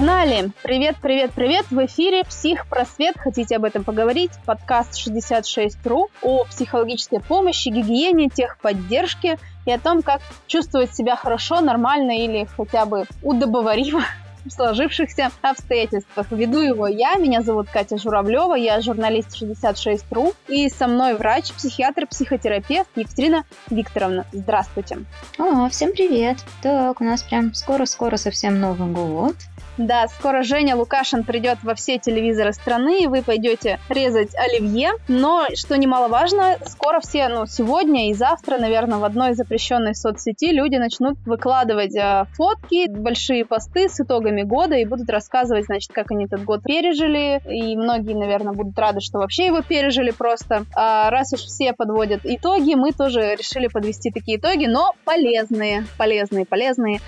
Погнали! Привет, привет, привет! В эфире «Психпросвет». Хотите об этом поговорить? Подкаст 66.ru о психологической помощи, гигиене, техподдержке и о том, как чувствовать себя хорошо, нормально или хотя бы удобоваримо в сложившихся обстоятельствах. Веду его я, меня зовут Катя Журавлева, я журналист 66.ru, и со мной врач, психиатр, психотерапевт Екатерина Викторовна. Здравствуйте. О, всем привет. Так, у нас прям скоро-скоро совсем Новый год. Да, скоро Женя Лукашин придет во все телевизоры страны, и вы пойдете резать оливье. Но, что немаловажно, скоро все, ну, сегодня и завтра, наверное, в одной запрещенной соцсети люди начнут выкладывать э, фотки, большие посты с итогами года и будут рассказывать, значит, как они этот год пережили. И многие, наверное, будут рады, что вообще его пережили просто. А раз уж все подводят итоги, мы тоже решили подвести такие итоги, но полезные, полезные, полезные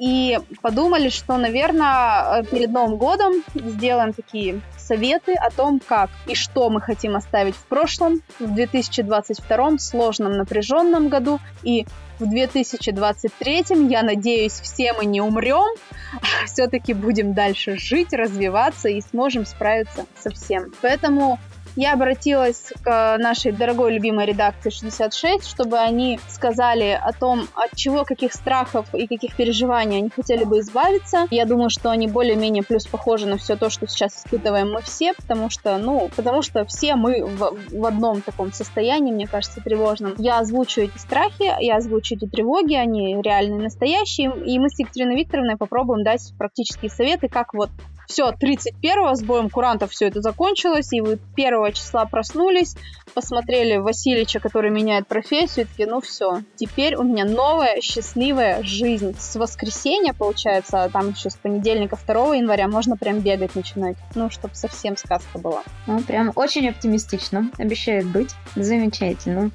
и подумали, что, наверное, перед Новым годом сделаем такие советы о том, как и что мы хотим оставить в прошлом, в 2022 сложном, напряженном году, и в 2023, я надеюсь, все мы не умрем, все-таки будем дальше жить, развиваться и сможем справиться со всем. Поэтому я обратилась к нашей дорогой любимой редакции 66, чтобы они сказали о том, от чего, каких страхов и каких переживаний они хотели бы избавиться. Я думаю, что они более-менее плюс похожи на все то, что сейчас испытываем мы все, потому что, ну, потому что все мы в, в одном таком состоянии, мне кажется, тревожном. Я озвучу эти страхи, я озвучу эти тревоги, они реальные, настоящие, и мы с Екатериной Викторовной попробуем дать практические советы, как вот все, 31-го с боем курантов все это закончилось, и вы 1 числа проснулись, посмотрели Васильича, который меняет профессию, и такие, ну все, теперь у меня новая счастливая жизнь. С воскресенья, получается, а там еще с понедельника 2 января можно прям бегать начинать. Ну, чтобы совсем сказка была. Ну, прям очень оптимистично. Обещает быть замечательно.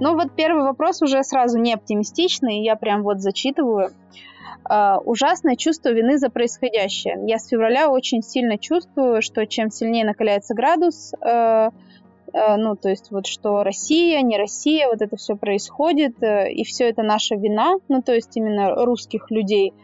Ну вот первый вопрос уже сразу не оптимистичный, я прям вот зачитываю. Uh, ужасное чувство вины за происходящее. Я с февраля очень сильно чувствую, что чем сильнее накаляется градус, uh, uh, ну, то есть вот что Россия, не Россия, вот это все происходит, э, и все это наша вина, ну, то есть именно русских людей –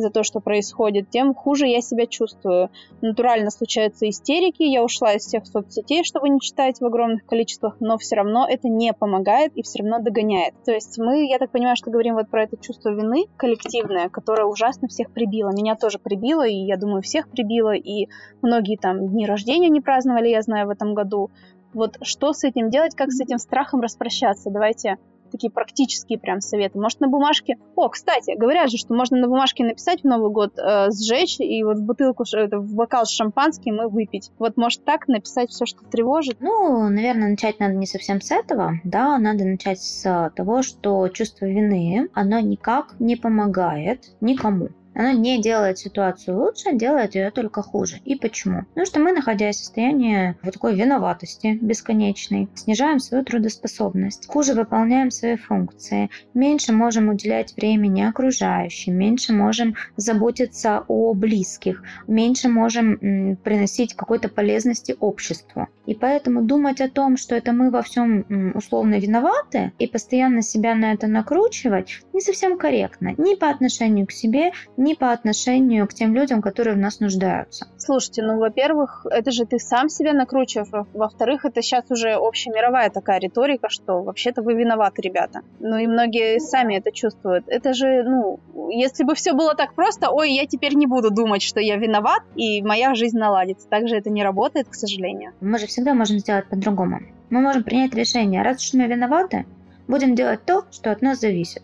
за то, что происходит, тем хуже я себя чувствую. Натурально случаются истерики, я ушла из всех соцсетей, чтобы не читать в огромных количествах, но все равно это не помогает и все равно догоняет. То есть мы, я так понимаю, что говорим вот про это чувство вины коллективное, которое ужасно всех прибило. Меня тоже прибило, и я думаю, всех прибило, и многие там дни рождения не праздновали, я знаю, в этом году. Вот что с этим делать, как с этим страхом распрощаться? Давайте такие практические прям советы. Может, на бумажке... О, кстати, говорят же, что можно на бумажке написать в Новый год, э, сжечь, и вот в бутылку, это, в бокал с шампанским и выпить. Вот, может, так написать все, что тревожит? Ну, наверное, начать надо не совсем с этого, да, надо начать с того, что чувство вины, оно никак не помогает никому. Оно не делает ситуацию лучше, делает ее только хуже. И почему? Потому что мы, находясь в состоянии вот такой виноватости бесконечной, снижаем свою трудоспособность, хуже выполняем свои функции, меньше можем уделять времени окружающим, меньше можем заботиться о близких, меньше можем приносить какой-то полезности обществу. И поэтому думать о том, что это мы во всем условно виноваты, и постоянно себя на это накручивать, не совсем корректно. Ни по отношению к себе, ни по отношению к тем людям, которые в нас нуждаются. Слушайте, ну, во-первых, это же ты сам себя накручиваешь. Во-вторых, это сейчас уже общемировая такая риторика, что вообще-то вы виноваты, ребята. Ну и многие сами это чувствуют. Это же, ну, если бы все было так просто, ой, я теперь не буду думать, что я виноват, и моя жизнь наладится. Так же это не работает, к сожалению. Мы же всегда можем сделать по-другому. Мы можем принять решение, раз уж мы виноваты, будем делать то, что от нас зависит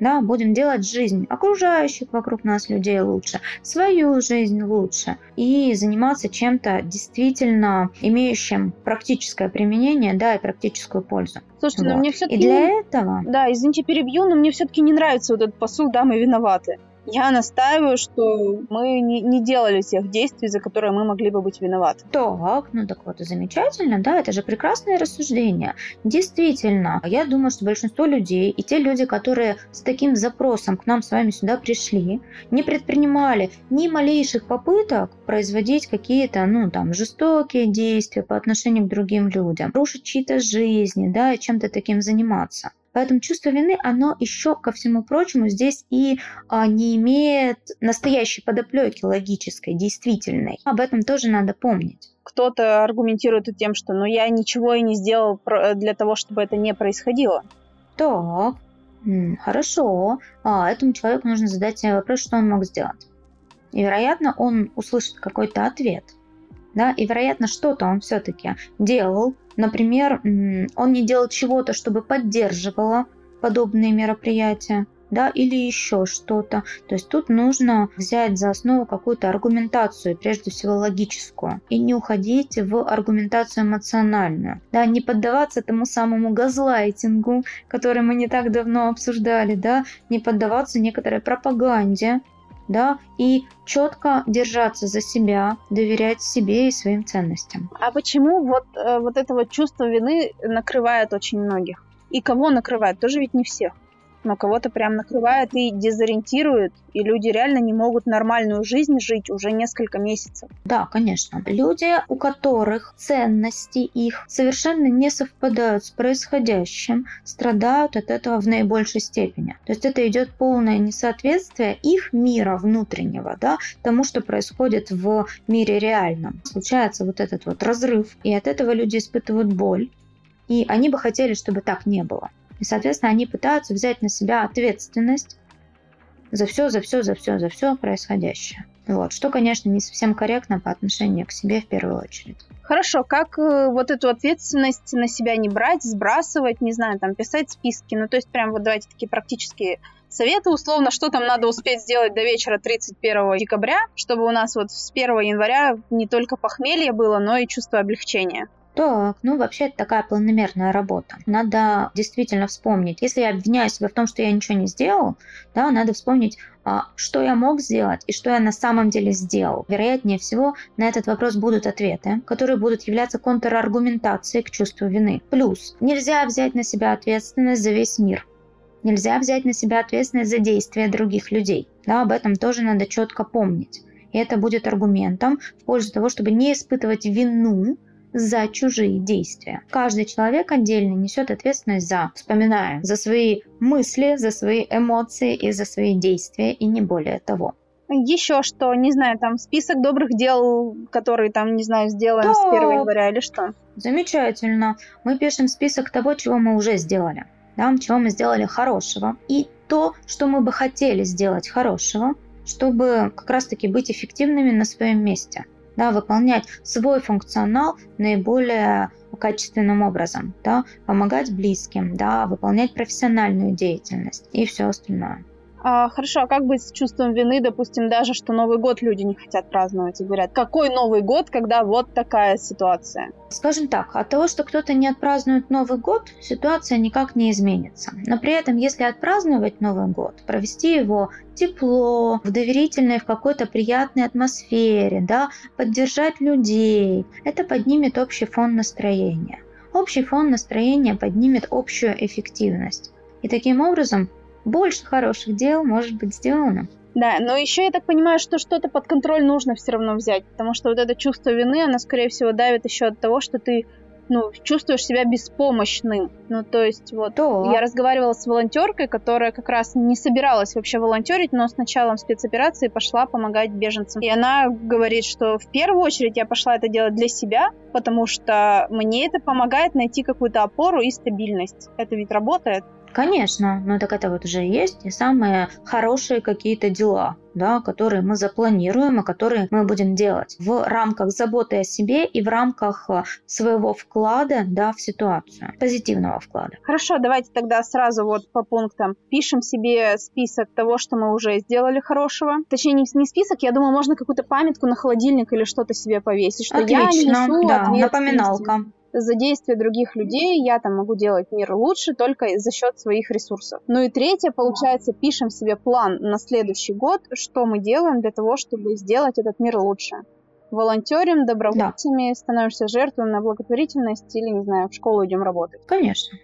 да, будем делать жизнь окружающих вокруг нас людей лучше, свою жизнь лучше и заниматься чем-то действительно имеющим практическое применение, да, и практическую пользу. Слушайте, вот. но мне все-таки... И для этого... Да, извините, перебью, но мне все-таки не нравится вот этот посыл «да, мы виноваты». Я настаиваю, что мы не, не делали тех действий, за которые мы могли бы быть виноваты. Так, ну так вот и замечательно, да, это же прекрасное рассуждение. Действительно, я думаю, что большинство людей и те люди, которые с таким запросом к нам с вами сюда пришли, не предпринимали ни малейших попыток производить какие-то, ну, там, жестокие действия по отношению к другим людям, рушить чьи-то жизни, да, и чем-то таким заниматься. Поэтому чувство вины, оно еще, ко всему прочему, здесь и а, не имеет настоящей подоплеки логической, действительной. Об этом тоже надо помнить. Кто-то аргументирует тем, что ну я ничего и не сделал для того, чтобы это не происходило. Так, хорошо. А этому человеку нужно задать себе вопрос, что он мог сделать. И, вероятно, он услышит какой-то ответ. Да, и, вероятно, что-то он все-таки делал, Например, он не делал чего-то, чтобы поддерживало подобные мероприятия, да, или еще что-то. То есть тут нужно взять за основу какую-то аргументацию, прежде всего логическую, и не уходить в аргументацию эмоциональную, да, не поддаваться тому самому газлайтингу, который мы не так давно обсуждали, да, не поддаваться некоторой пропаганде, да, и четко держаться за себя, доверять себе и своим ценностям. А почему вот, э, вот это вот чувство вины накрывает очень многих? И кого накрывает? Тоже ведь не всех но кого-то прям накрывает и дезориентирует, и люди реально не могут нормальную жизнь жить уже несколько месяцев. Да, конечно. Люди, у которых ценности их совершенно не совпадают с происходящим, страдают от этого в наибольшей степени. То есть это идет полное несоответствие их мира внутреннего, да, тому, что происходит в мире реальном. Случается вот этот вот разрыв, и от этого люди испытывают боль, и они бы хотели, чтобы так не было. И, соответственно, они пытаются взять на себя ответственность за все, за все, за все, за все происходящее. Вот, что, конечно, не совсем корректно по отношению к себе в первую очередь. Хорошо, как э, вот эту ответственность на себя не брать, сбрасывать, не знаю, там, писать списки, ну, то есть прям вот давайте такие практические советы, условно, что там надо успеть сделать до вечера 31 декабря, чтобы у нас вот с 1 января не только похмелье было, но и чувство облегчения. Так, ну вообще это такая планомерная работа. Надо действительно вспомнить. Если я обвиняю себя в том, что я ничего не сделал, да, надо вспомнить, а, что я мог сделать и что я на самом деле сделал. Вероятнее всего, на этот вопрос будут ответы, которые будут являться контраргументацией к чувству вины. Плюс, нельзя взять на себя ответственность за весь мир. Нельзя взять на себя ответственность за действия других людей. Да, об этом тоже надо четко помнить. И это будет аргументом в пользу того, чтобы не испытывать вину за чужие действия. Каждый человек отдельно несет ответственность за, вспоминая, за свои мысли, за свои эмоции и за свои действия, и не более того. Еще что, не знаю, там список добрых дел, которые там, не знаю, сделаем да. с 1 января или что? Замечательно. Мы пишем список того, чего мы уже сделали, да, чего мы сделали хорошего. И то, что мы бы хотели сделать хорошего, чтобы как раз-таки быть эффективными на своем месте да, выполнять свой функционал наиболее качественным образом, да, помогать близким, да, выполнять профессиональную деятельность и все остальное. А, хорошо, а как быть с чувством вины, допустим, даже что Новый год люди не хотят праздновать и говорят, какой Новый год, когда вот такая ситуация? Скажем так, от того, что кто-то не отпразднует Новый год, ситуация никак не изменится. Но при этом, если отпраздновать Новый год, провести его тепло, в доверительной, в какой-то приятной атмосфере, да, поддержать людей, это поднимет общий фон настроения. Общий фон настроения поднимет общую эффективность. И таким образом больше хороших дел может быть сделано. Да, но еще я так понимаю, что что-то под контроль нужно все равно взять, потому что вот это чувство вины, оно, скорее всего, давит еще от того, что ты ну, чувствуешь себя беспомощным. Ну, то есть, вот, да. я разговаривала с волонтеркой, которая как раз не собиралась вообще волонтерить, но с началом спецоперации пошла помогать беженцам. И она говорит, что в первую очередь я пошла это делать для себя, потому что мне это помогает найти какую-то опору и стабильность. Это ведь работает. Конечно, но так это вот уже есть и самые хорошие какие-то дела, да, которые мы запланируем и которые мы будем делать в рамках заботы о себе и в рамках э, своего вклада да, в ситуацию, позитивного вклада. Хорошо, давайте тогда сразу вот по пунктам. Пишем себе список того, что мы уже сделали хорошего. Точнее, не, не список, я думаю, можно какую-то памятку на холодильник или что-то себе повесить, что Отлично, я несу да, напоминалка. За действия других людей я там могу делать мир лучше только за счет своих ресурсов. Ну и третье, получается, пишем себе план на следующий год, что мы делаем для того, чтобы сделать этот мир лучше. Волонтерим, добровольцами, да. становимся жертвой на благотворительность или, не знаю, в школу идем работать. Конечно.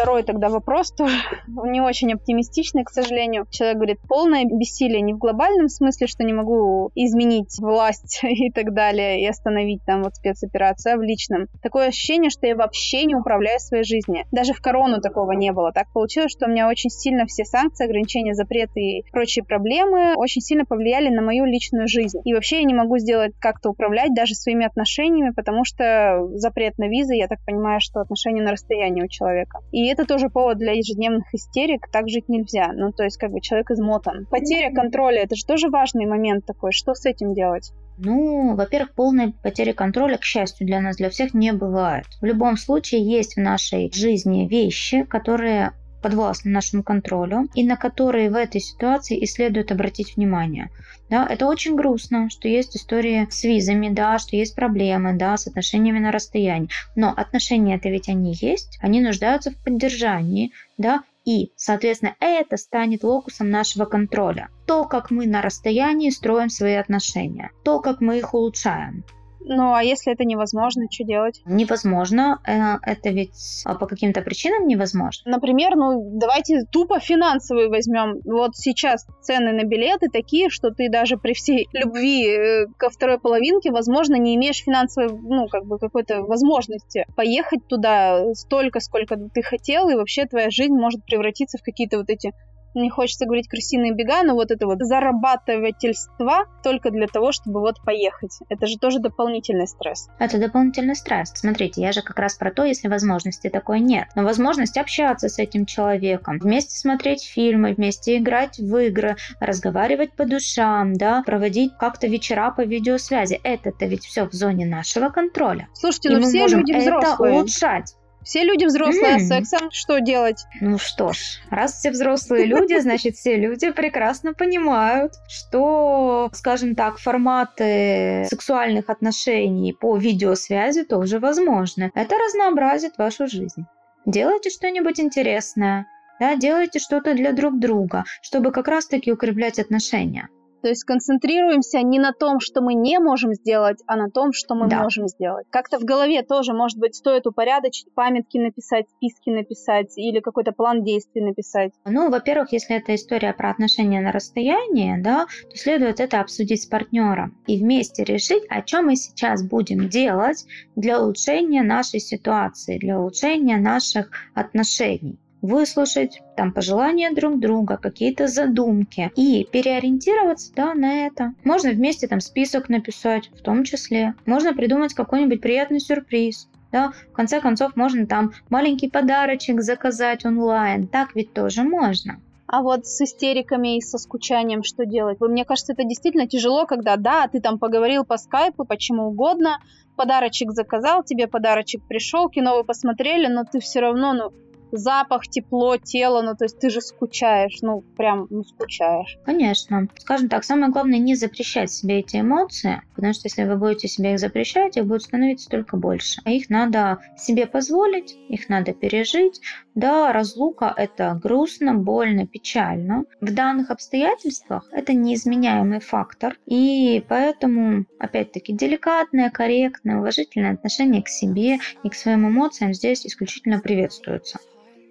Второй тогда вопрос тоже не очень оптимистичный, к сожалению. Человек говорит, полное бессилие не в глобальном смысле, что не могу изменить власть и так далее, и остановить там вот спецоперацию, а в личном. Такое ощущение, что я вообще не управляю своей жизнью. Даже в корону такого не было. Так получилось, что у меня очень сильно все санкции, ограничения, запреты и прочие проблемы очень сильно повлияли на мою личную жизнь. И вообще я не могу сделать как-то управлять даже своими отношениями, потому что запрет на визы, я так понимаю, что отношения на расстоянии у человека. И это тоже повод для ежедневных истерик, так жить нельзя. Ну, то есть, как бы человек измотан. Потеря контроля, это же тоже важный момент такой. Что с этим делать? Ну, во-первых, полной потери контроля, к счастью, для нас, для всех не бывает. В любом случае, есть в нашей жизни вещи, которые подвластны нашему контролю и на которые в этой ситуации и следует обратить внимание. Да, это очень грустно, что есть истории с визами, да, что есть проблемы, да, с отношениями на расстоянии. Но отношения это ведь они есть, они нуждаются в поддержании, да, и, соответственно, это станет локусом нашего контроля. То, как мы на расстоянии строим свои отношения, то, как мы их улучшаем. Ну, а если это невозможно, что делать? Невозможно. Э, это ведь а, по каким-то причинам невозможно. Например, ну, давайте тупо финансовые возьмем. Вот сейчас цены на билеты такие, что ты даже при всей любви э, ко второй половинке, возможно, не имеешь финансовой, ну, как бы какой-то возможности поехать туда столько, сколько ты хотел, и вообще твоя жизнь может превратиться в какие-то вот эти не хочется говорить крысиные бега, но вот это вот зарабатывательство только для того, чтобы вот поехать. Это же тоже дополнительный стресс. Это дополнительный стресс. Смотрите, я же как раз про то, если возможности такой нет. Но возможность общаться с этим человеком, вместе смотреть фильмы, вместе играть в игры, разговаривать по душам, да, проводить как-то вечера по видеосвязи. Это-то ведь все в зоне нашего контроля. Слушайте, ну все люди взрослые. это улучшать. Все люди взрослые, mm. а сексом что делать? Ну что ж, раз все взрослые люди, значит, все люди прекрасно понимают, что, скажем так, форматы сексуальных отношений по видеосвязи тоже возможны. Это разнообразит вашу жизнь. Делайте что-нибудь интересное, да, делайте что-то для друг друга, чтобы как раз-таки укреплять отношения. То есть концентрируемся не на том, что мы не можем сделать, а на том, что мы да. можем сделать. Как-то в голове тоже, может быть, стоит упорядочить, памятки написать, списки написать или какой-то план действий написать. Ну, во-первых, если это история про отношения на расстоянии, да, то следует это обсудить с партнером и вместе решить, о чем мы сейчас будем делать для улучшения нашей ситуации, для улучшения наших отношений выслушать там пожелания друг друга, какие-то задумки и переориентироваться да, на это. Можно вместе там список написать, в том числе. Можно придумать какой-нибудь приятный сюрприз. Да, в конце концов, можно там маленький подарочек заказать онлайн. Так ведь тоже можно. А вот с истериками и со скучанием что делать? Мне кажется, это действительно тяжело, когда, да, ты там поговорил по скайпу, почему угодно, подарочек заказал, тебе подарочек пришел, кино вы посмотрели, но ты все равно, ну, запах, тепло, тело, ну то есть ты же скучаешь, ну прям ну, скучаешь. Конечно. Скажем так, самое главное не запрещать себе эти эмоции, потому что если вы будете себе их запрещать, их будет становиться только больше. А их надо себе позволить, их надо пережить. Да, разлука это грустно, больно, печально. В данных обстоятельствах это неизменяемый фактор, и поэтому, опять-таки, деликатное, корректное, уважительное отношение к себе и к своим эмоциям здесь исключительно приветствуется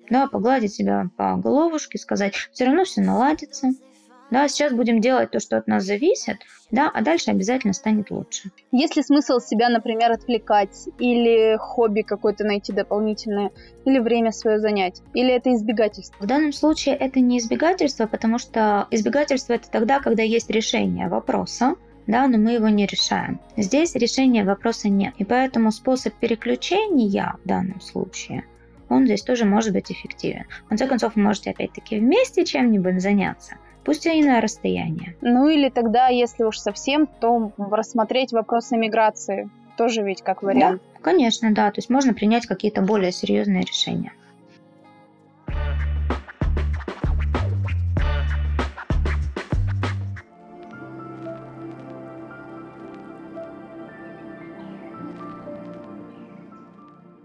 да, погладить себя по головушке, сказать, все равно все наладится, да, сейчас будем делать то, что от нас зависит, да, а дальше обязательно станет лучше. Есть ли смысл себя, например, отвлекать, или хобби какое-то найти дополнительное, или время свое занять, или это избегательство? В данном случае это не избегательство, потому что избегательство это тогда, когда есть решение вопроса, да, но мы его не решаем. Здесь решения вопроса нет, и поэтому способ переключения в данном случае – он здесь тоже может быть эффективен. В конце концов, вы можете опять-таки вместе чем-нибудь заняться – пусть и на расстоянии. Ну или тогда, если уж совсем, то рассмотреть вопрос иммиграции тоже ведь как вариант. Да, конечно, да. То есть можно принять какие-то более серьезные решения.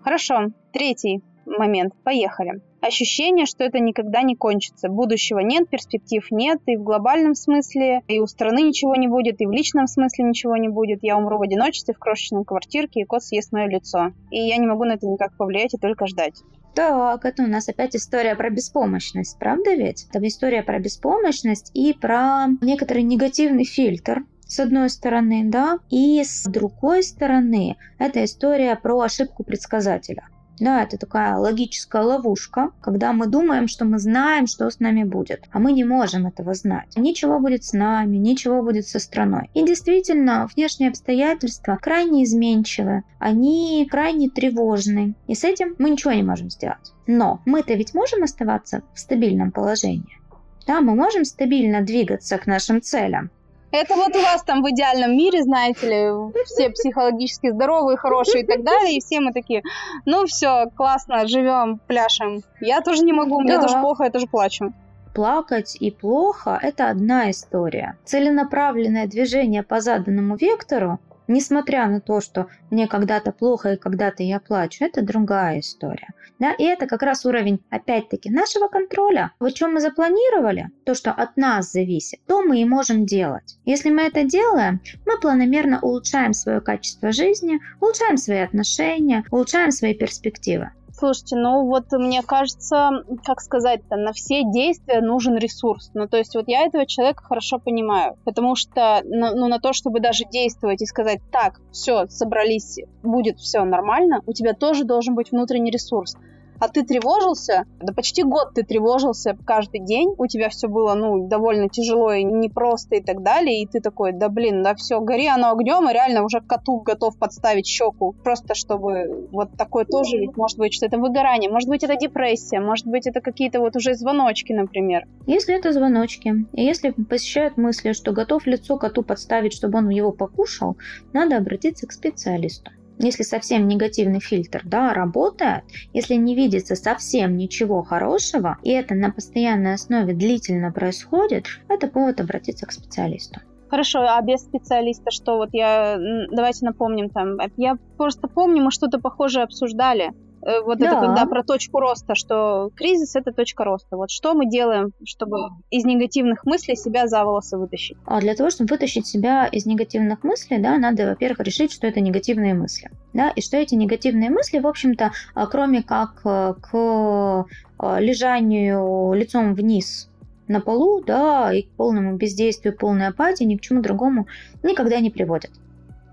Хорошо, третий момент. Поехали. Ощущение, что это никогда не кончится. Будущего нет, перспектив нет, и в глобальном смысле, и у страны ничего не будет, и в личном смысле ничего не будет. Я умру в одиночестве в крошечной квартирке, и кот съест мое лицо. И я не могу на это никак повлиять и только ждать. Так, это у нас опять история про беспомощность, правда ведь? Это история про беспомощность и про некоторый негативный фильтр, с одной стороны, да, и с другой стороны, это история про ошибку предсказателя. Да, это такая логическая ловушка, когда мы думаем, что мы знаем, что с нами будет, а мы не можем этого знать. Ничего будет с нами, ничего будет со страной. И действительно, внешние обстоятельства крайне изменчивы, они крайне тревожны, и с этим мы ничего не можем сделать. Но мы-то ведь можем оставаться в стабильном положении. Да, мы можем стабильно двигаться к нашим целям. Это вот у вас там в идеальном мире, знаете ли, все психологически здоровые, хорошие и так далее, и все мы такие, ну все, классно, живем, пляшем. Я тоже не могу, мне да. тоже плохо, я тоже плачу плакать и плохо – это одна история. Целенаправленное движение по заданному вектору несмотря на то, что мне когда-то плохо и когда-то я плачу, это другая история. Да, и это как раз уровень, опять-таки, нашего контроля. Вот что мы запланировали, то, что от нас зависит, то мы и можем делать. Если мы это делаем, мы планомерно улучшаем свое качество жизни, улучшаем свои отношения, улучшаем свои перспективы. Слушайте, ну вот мне кажется, как сказать-то, на все действия нужен ресурс. Ну то есть вот я этого человека хорошо понимаю, потому что ну, ну на то, чтобы даже действовать и сказать, так, все, собрались, будет все нормально, у тебя тоже должен быть внутренний ресурс а ты тревожился, да почти год ты тревожился каждый день, у тебя все было, ну, довольно тяжело и непросто и так далее, и ты такой, да блин, да все, гори оно огнем, и реально уже коту готов подставить щеку, просто чтобы вот такое тоже ведь может быть, что это выгорание, может быть, это депрессия, может быть, это какие-то вот уже звоночки, например. Если это звоночки, и если посещают мысли, что готов лицо коту подставить, чтобы он его покушал, надо обратиться к специалисту если совсем негативный фильтр да, работает, если не видится совсем ничего хорошего, и это на постоянной основе длительно происходит, это повод обратиться к специалисту. Хорошо, а без специалиста что? Вот я, давайте напомним там, я просто помню, мы что-то похожее обсуждали. Э, вот да. это когда про точку роста, что кризис это точка роста. Вот что мы делаем, чтобы из негативных мыслей себя за волосы вытащить? А для того, чтобы вытащить себя из негативных мыслей, да, надо, во-первых, решить, что это негативные мысли. Да, и что эти негативные мысли, в общем-то, а, кроме как э, к а, лежанию лицом вниз на полу, да, и к полному бездействию, полной апатии, ни к чему другому никогда не приводят.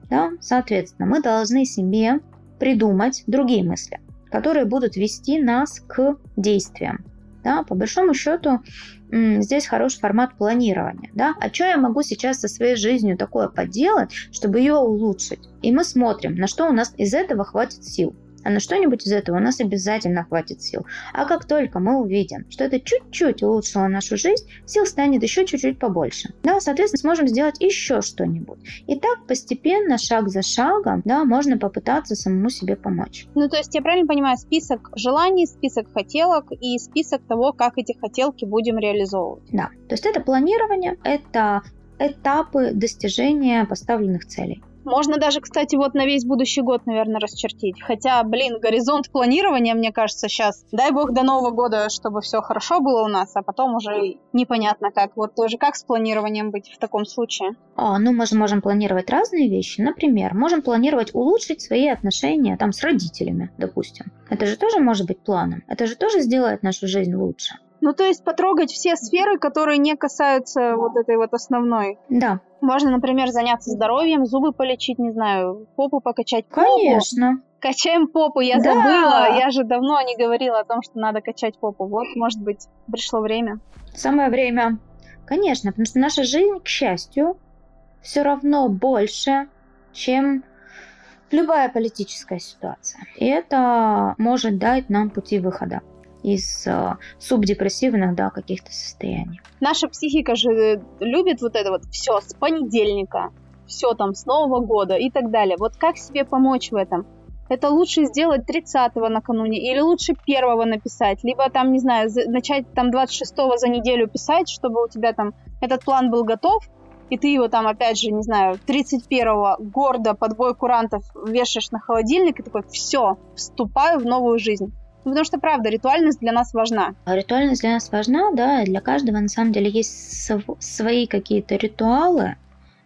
Да? Соответственно, мы должны себе придумать другие мысли которые будут вести нас к действиям. Да, по большому счету, здесь хороший формат планирования. Да? А что я могу сейчас со своей жизнью такое поделать, чтобы ее улучшить? И мы смотрим, на что у нас из этого хватит сил. А на что-нибудь из этого у нас обязательно хватит сил. А как только мы увидим, что это чуть-чуть улучшило нашу жизнь, сил станет еще чуть-чуть побольше. Да, соответственно, сможем сделать еще что-нибудь. И так постепенно, шаг за шагом, да, можно попытаться самому себе помочь. Ну, то есть я правильно понимаю, список желаний, список хотелок и список того, как эти хотелки будем реализовывать. Да, то есть это планирование, это этапы достижения поставленных целей. Можно даже, кстати, вот на весь будущий год, наверное, расчертить. Хотя, блин, горизонт планирования, мне кажется, сейчас, дай бог до Нового года, чтобы все хорошо было у нас, а потом уже непонятно как. Вот тоже как с планированием быть в таком случае? А, ну, мы же можем планировать разные вещи. Например, можем планировать улучшить свои отношения там с родителями, допустим. Это же тоже может быть планом. Это же тоже сделает нашу жизнь лучше. Ну, то есть потрогать все сферы, которые не касаются вот этой вот основной. Да. Можно, например, заняться здоровьем, зубы полечить, не знаю, попу покачать. Конечно. Попу. Качаем попу, я да. забыла. Я же давно не говорила о том, что надо качать попу. Вот, может быть, пришло время. Самое время. Конечно, потому что наша жизнь, к счастью, все равно больше, чем любая политическая ситуация. И это может дать нам пути выхода из э, субдепрессивных да, каких-то состояний. Наша психика же любит вот это вот все с понедельника, все там с Нового года и так далее. Вот как себе помочь в этом? Это лучше сделать 30-го накануне или лучше первого написать, либо там, не знаю, начать там 26-го за неделю писать, чтобы у тебя там этот план был готов, и ты его там, опять же, не знаю, 31-го гордо под бой курантов вешаешь на холодильник и такой, все, вступаю в новую жизнь. Потому что, правда, ритуальность для нас важна. А ритуальность для нас важна, да, для каждого на самом деле есть свои какие-то ритуалы,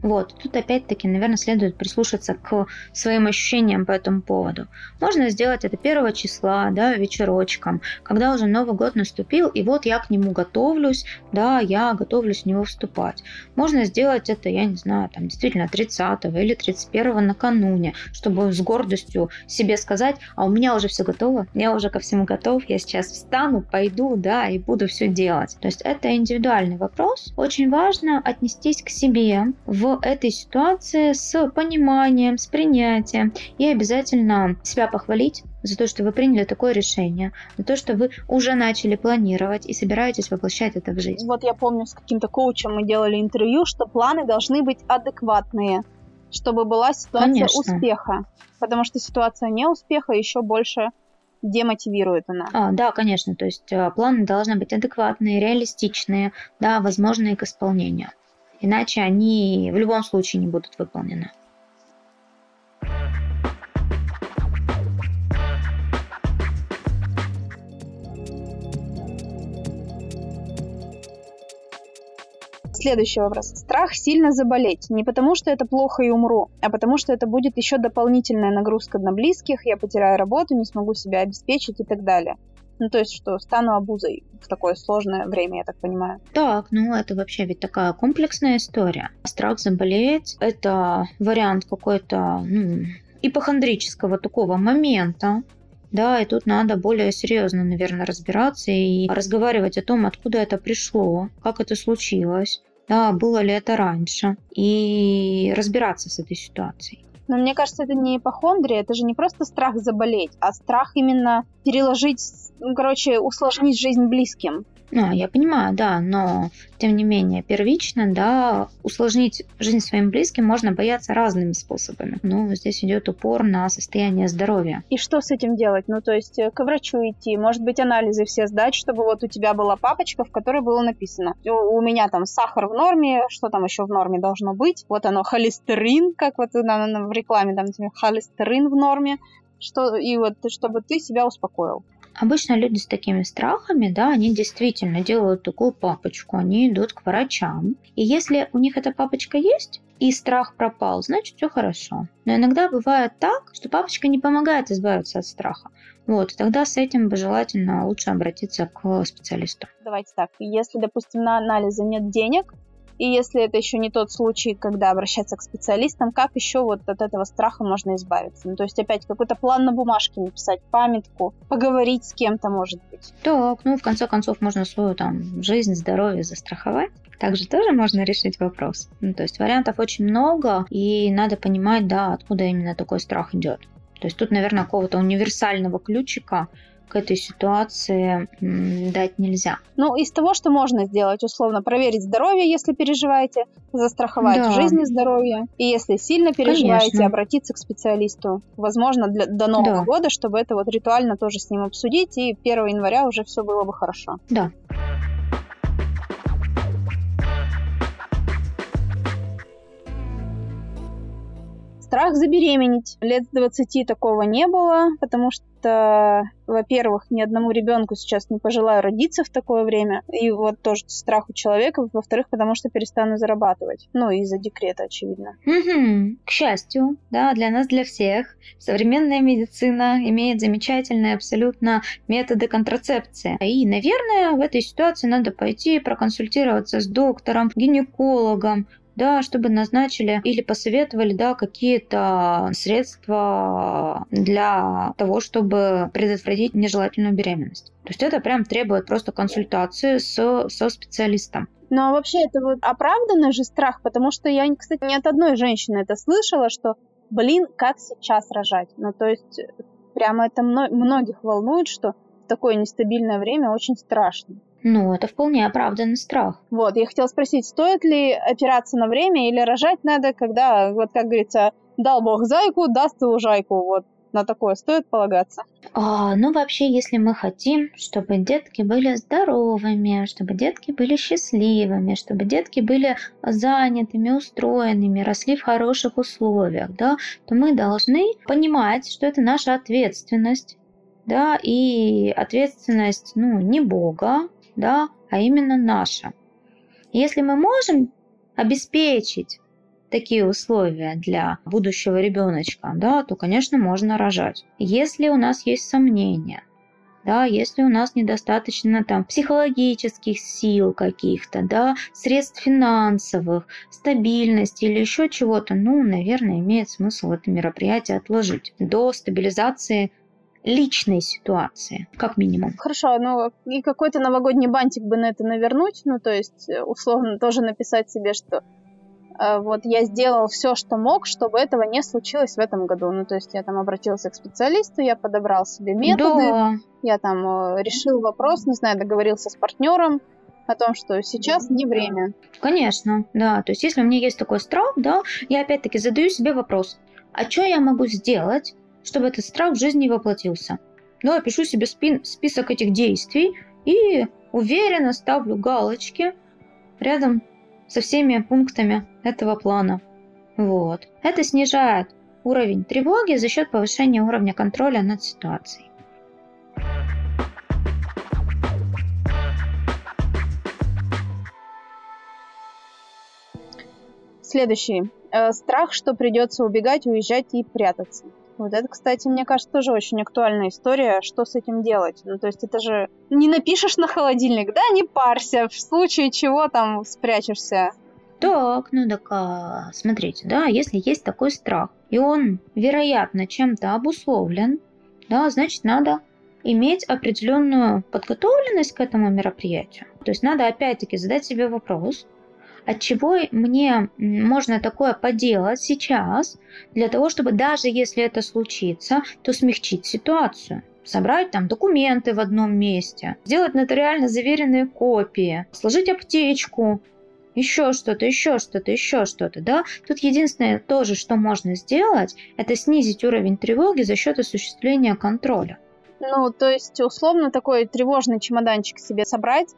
вот, тут опять-таки, наверное, следует прислушаться к своим ощущениям по этому поводу. Можно сделать это первого числа, да, вечерочком, когда уже Новый год наступил, и вот я к нему готовлюсь, да, я готовлюсь в него вступать. Можно сделать это, я не знаю, там, действительно 30 или 31 накануне, чтобы с гордостью себе сказать, а у меня уже все готово, я уже ко всему готов, я сейчас встану, пойду, да, и буду все делать. То есть это индивидуальный вопрос. Очень важно отнестись к себе в этой ситуации с пониманием, с принятием и обязательно себя похвалить за то, что вы приняли такое решение, за то, что вы уже начали планировать и собираетесь воплощать это в жизнь. Вот я помню, с каким-то коучем мы делали интервью, что планы должны быть адекватные, чтобы была ситуация Конечно. успеха. Потому что ситуация неуспеха еще больше демотивирует она. А, да, конечно. То есть э, планы должны быть адекватные, реалистичные, да, возможные к исполнению иначе они в любом случае не будут выполнены. Следующий вопрос. Страх сильно заболеть. Не потому, что это плохо и умру, а потому, что это будет еще дополнительная нагрузка на близких, я потеряю работу, не смогу себя обеспечить и так далее. Ну, то есть, что стану обузой в такое сложное время, я так понимаю. Так, ну это вообще ведь такая комплексная история. Страх заболеть – это вариант какой-то ну, ипохондрического такого момента, да, и тут надо более серьезно, наверное, разбираться и разговаривать о том, откуда это пришло, как это случилось, да, было ли это раньше, и разбираться с этой ситуацией. Но мне кажется, это не ипохондрия, это же не просто страх заболеть, а страх именно переложить, ну, короче, усложнить жизнь близким. Ну, я понимаю, да, но тем не менее первично, да, усложнить жизнь своим близким можно бояться разными способами. Но здесь идет упор на состояние здоровья. И что с этим делать? Ну, то есть э, к врачу идти, может быть, анализы все сдать, чтобы вот у тебя была папочка, в которой было написано, у меня там сахар в норме, что там еще в норме должно быть, вот оно холестерин, как вот в рекламе там холестерин в норме, что, и вот чтобы ты себя успокоил. Обычно люди с такими страхами, да, они действительно делают такую папочку, они идут к врачам. И если у них эта папочка есть, и страх пропал, значит все хорошо. Но иногда бывает так, что папочка не помогает избавиться от страха. Вот, тогда с этим бы желательно лучше обратиться к специалисту. Давайте так, если, допустим, на анализы нет денег, и если это еще не тот случай, когда обращаться к специалистам, как еще вот от этого страха можно избавиться? Ну, то есть опять какой-то план на бумажке написать, памятку, поговорить с кем-то, может быть. Так, ну, в конце концов, можно свою там жизнь, здоровье застраховать. Также тоже можно решить вопрос. Ну, то есть вариантов очень много, и надо понимать, да, откуда именно такой страх идет. То есть тут, наверное, какого-то универсального ключика к этой ситуации дать нельзя. Ну, из того, что можно сделать, условно, проверить здоровье, если переживаете, застраховать да. жизнь и здоровье. И если сильно переживаете, Конечно. обратиться к специалисту. Возможно, для, до Нового да. года, чтобы это вот ритуально тоже с ним обсудить, и 1 января уже все было бы хорошо. Да. Страх забеременеть. Лет 20 такого не было, потому что, во-первых, ни одному ребенку сейчас не пожелаю родиться в такое время. И вот тоже страх у человека. Во-вторых, потому что перестану зарабатывать. Ну, из-за декрета, очевидно. Угу. К счастью, да, для нас, для всех, современная медицина имеет замечательные абсолютно методы контрацепции. И, наверное, в этой ситуации надо пойти проконсультироваться с доктором, гинекологом, да, чтобы назначили или посоветовали, да, какие-то средства для того, чтобы предотвратить нежелательную беременность. То есть это прям требует просто консультации с, со специалистом. Ну а вообще это вот оправданный же страх, потому что я, кстати, ни от одной женщины это слышала, что, блин, как сейчас рожать. Ну то есть прямо это многих волнует, что в такое нестабильное время очень страшно. Ну, это вполне оправданный страх. Вот, я хотела спросить, стоит ли опираться на время или рожать надо, когда, вот как говорится, дал бог зайку, даст и лужайку, вот на такое стоит полагаться? А, ну, вообще, если мы хотим, чтобы детки были здоровыми, чтобы детки были счастливыми, чтобы детки были занятыми, устроенными, росли в хороших условиях, да, то мы должны понимать, что это наша ответственность, да, и ответственность, ну, не Бога, да, а именно наша. Если мы можем обеспечить такие условия для будущего ребеночка, да, то, конечно, можно рожать. Если у нас есть сомнения, да, если у нас недостаточно там психологических сил каких-то, да, средств финансовых, стабильности или еще чего-то, ну, наверное, имеет смысл это мероприятие отложить до стабилизации личной ситуации, как минимум. Хорошо, ну и какой-то новогодний бантик бы на это навернуть, ну то есть э, условно тоже написать себе, что э, вот я сделал все, что мог, чтобы этого не случилось в этом году. Ну, то есть я там обратился к специалисту, я подобрал себе методы, да. я там э, решил вопрос, не знаю, договорился с партнером о том, что сейчас не время. Конечно, да. То есть если у меня есть такой страх, да, я опять-таки задаю себе вопрос, а что я могу сделать, чтобы этот страх в жизни воплотился. Ну, я пишу себе спин, список этих действий и уверенно ставлю галочки рядом со всеми пунктами этого плана. Вот. Это снижает уровень тревоги за счет повышения уровня контроля над ситуацией. Следующий. Э, страх, что придется убегать, уезжать и прятаться. Вот это, кстати, мне кажется, тоже очень актуальная история, что с этим делать. Ну, то есть это же не напишешь на холодильник, да, не парься, в случае чего там спрячешься. Так, ну так, а, смотрите, да, если есть такой страх, и он, вероятно, чем-то обусловлен, да, значит, надо иметь определенную подготовленность к этому мероприятию. То есть надо опять-таки задать себе вопрос, от чего мне можно такое поделать сейчас, для того, чтобы даже если это случится, то смягчить ситуацию собрать там документы в одном месте, сделать нотариально заверенные копии, сложить аптечку, еще что-то, еще что-то, еще что-то, да. Тут единственное тоже, что можно сделать, это снизить уровень тревоги за счет осуществления контроля. Ну, то есть, условно, такой тревожный чемоданчик себе собрать,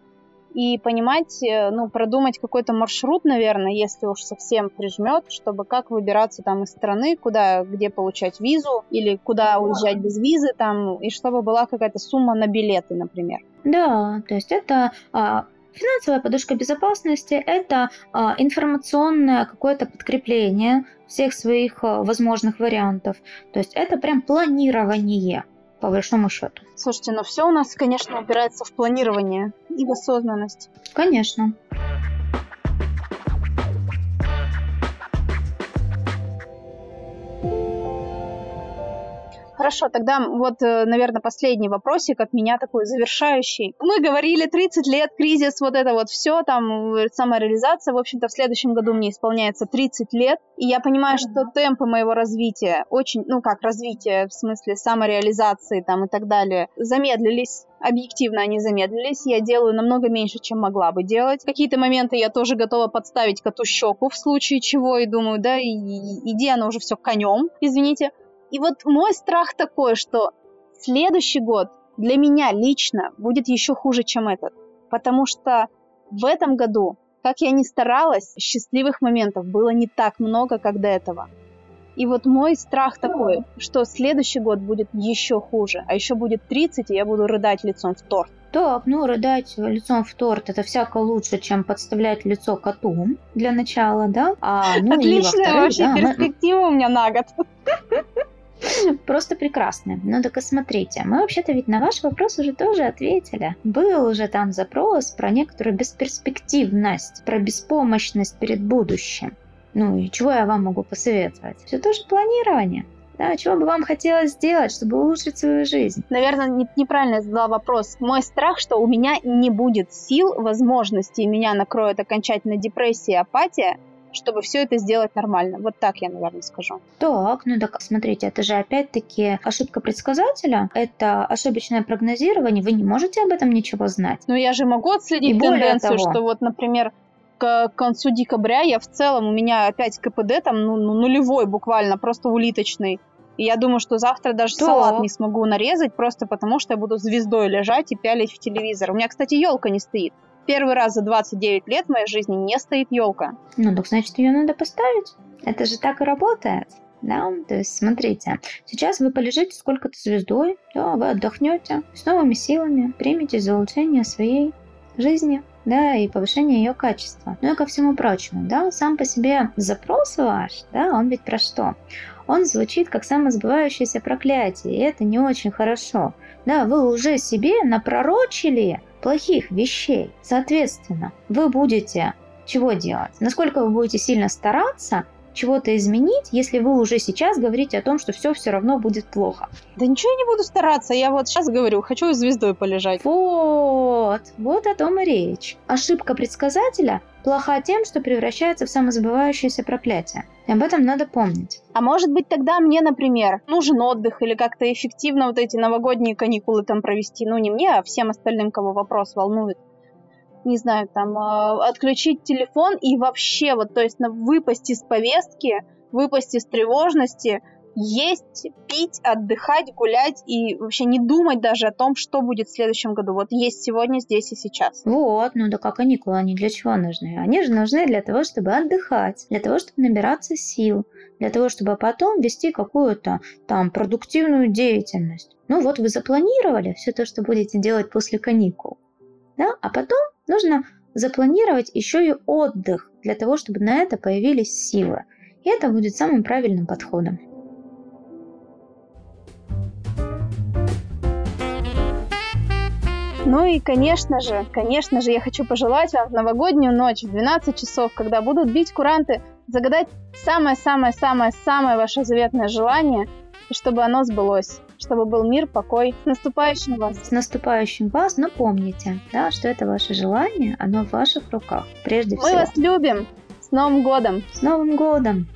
и понимать, э, ну, продумать какой-то маршрут, наверное, если уж совсем прижмет, чтобы как выбираться там из страны, куда, где получать визу, или куда уезжать без визы там, и чтобы была какая-то сумма на билеты, например. Да, то есть это а, Финансовая подушка безопасности – это а, информационное какое-то подкрепление всех своих а, возможных вариантов. То есть это прям планирование по большому счету. Слушайте, но все у нас, конечно, упирается в планирование и в осознанность. Конечно. Хорошо, тогда вот, э, наверное, последний вопросик от меня такой завершающий. Мы говорили 30 лет, кризис, вот это вот все, там э, самореализация. В общем-то, в следующем году мне исполняется 30 лет, и я понимаю, что темпы моего развития очень, ну как развитие в смысле самореализации там и так далее, замедлились объективно они замедлились, я делаю намного меньше, чем могла бы делать. Какие-то моменты я тоже готова подставить коту щеку в случае чего, и думаю, да, и, и, иди оно уже все конем, извините. И вот мой страх такой, что следующий год для меня лично будет еще хуже, чем этот. Потому что в этом году, как я ни старалась, счастливых моментов было не так много, как до этого. И вот мой страх такой, что следующий год будет еще хуже, а еще будет 30, и я буду рыдать лицом в торт. Так, ну рыдать лицом в торт это всяко лучше, чем подставлять лицо коту для начала, да? А, ну, Отличная вообще да, перспектива мы... у меня на год. Просто прекрасно. Ну так и смотрите, мы вообще-то ведь на ваш вопрос уже тоже ответили. Был уже там запрос про некоторую бесперспективность, про беспомощность перед будущим. Ну и чего я вам могу посоветовать? Все тоже планирование. Да, чего бы вам хотелось сделать, чтобы улучшить свою жизнь? Наверное, не, неправильно я задала вопрос. Мой страх, что у меня не будет сил, возможностей, меня накроет окончательно депрессия, апатия, чтобы все это сделать нормально. Вот так я, наверное, скажу. Так, ну так смотрите, это же опять-таки ошибка предсказателя, это ошибочное прогнозирование, вы не можете об этом ничего знать. Но я же могу отследить тенденцию, того, что вот, например, к концу декабря я в целом, у меня опять КПД там ну, ну, нулевой буквально, просто улиточный. И я думаю, что завтра даже что? салат не смогу нарезать, просто потому что я буду звездой лежать и пялить в телевизор. У меня, кстати, елка не стоит. Первый раз за 29 лет в моей жизни не стоит елка. Ну, так значит, ее надо поставить. Это же так и работает. Да, то есть смотрите, сейчас вы полежите сколько-то звездой, да, вы отдохнете с новыми силами, примете за улучшение своей жизни, да, и повышение ее качества. Ну и ко всему прочему, да, сам по себе запрос ваш, да, он ведь про что? Он звучит как самосбывающееся проклятие, и это не очень хорошо. Да, вы уже себе напророчили плохих вещей. Соответственно, вы будете чего делать? Насколько вы будете сильно стараться, чего-то изменить, если вы уже сейчас говорите о том, что все все равно будет плохо? Да ничего я не буду стараться. Я вот сейчас говорю, хочу звездой полежать. Вот, вот о том и речь. Ошибка предсказателя плоха тем, что превращается в самозабывающееся проклятие. И об этом надо помнить. А может быть тогда мне, например, нужен отдых или как-то эффективно вот эти новогодние каникулы там провести? Ну не мне, а всем остальным, кого вопрос волнует не знаю, там, а, отключить телефон и вообще, вот, то есть, выпасть из повестки, выпасть из тревожности, есть, пить, отдыхать, гулять и вообще не думать даже о том, что будет в следующем году. Вот есть сегодня, здесь и сейчас. Вот, ну да как каникулы, они для чего нужны? Они же нужны для того, чтобы отдыхать, для того, чтобы набираться сил, для того, чтобы потом вести какую-то там продуктивную деятельность. Ну вот вы запланировали все то, что будете делать после каникул. Да? А потом нужно запланировать еще и отдых для того, чтобы на это появились силы. И это будет самым правильным подходом. Ну и, конечно же, конечно же, я хочу пожелать вам в новогоднюю ночь в 12 часов, когда будут бить куранты, загадать самое-самое-самое-самое ваше заветное желание, и чтобы оно сбылось чтобы был мир, покой. С наступающим вас! С наступающим вас, но помните, да, что это ваше желание, оно в ваших руках, прежде Мы всего. Мы вас любим! С Новым годом! С Новым годом!